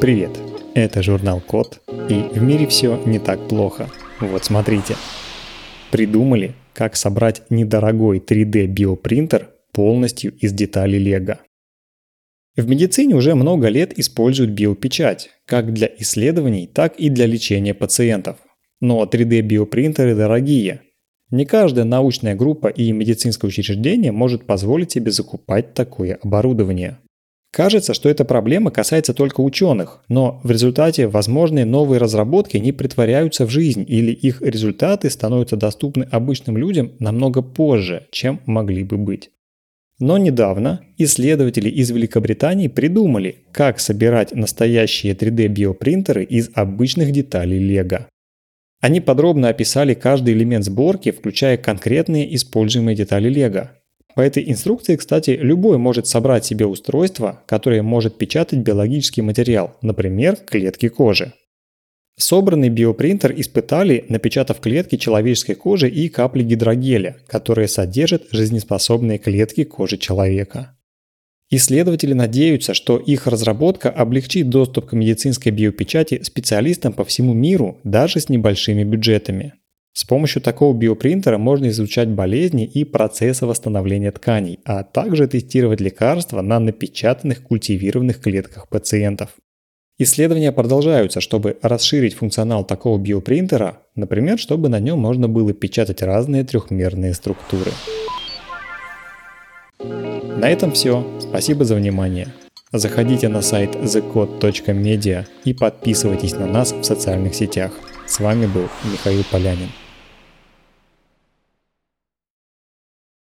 Привет, это журнал Код, и в мире все не так плохо. Вот смотрите. Придумали, как собрать недорогой 3D биопринтер полностью из деталей Лего. В медицине уже много лет используют биопечать, как для исследований, так и для лечения пациентов. Но 3D-биопринтеры дорогие. Не каждая научная группа и медицинское учреждение может позволить себе закупать такое оборудование. Кажется, что эта проблема касается только ученых, но в результате возможные новые разработки не притворяются в жизнь или их результаты становятся доступны обычным людям намного позже, чем могли бы быть. Но недавно исследователи из Великобритании придумали, как собирать настоящие 3D-биопринтеры из обычных деталей Лего. Они подробно описали каждый элемент сборки, включая конкретные используемые детали Лего. По этой инструкции, кстати, любой может собрать себе устройство, которое может печатать биологический материал, например, клетки кожи. Собранный биопринтер испытали, напечатав клетки человеческой кожи и капли гидрогеля, которые содержат жизнеспособные клетки кожи человека. Исследователи надеются, что их разработка облегчит доступ к медицинской биопечати специалистам по всему миру даже с небольшими бюджетами. С помощью такого биопринтера можно изучать болезни и процессы восстановления тканей, а также тестировать лекарства на напечатанных культивированных клетках пациентов. Исследования продолжаются, чтобы расширить функционал такого биопринтера, например, чтобы на нем можно было печатать разные трехмерные структуры. На этом все. Спасибо за внимание. Заходите на сайт thecode.media и подписывайтесь на нас в социальных сетях. С вами был Михаил Полянин.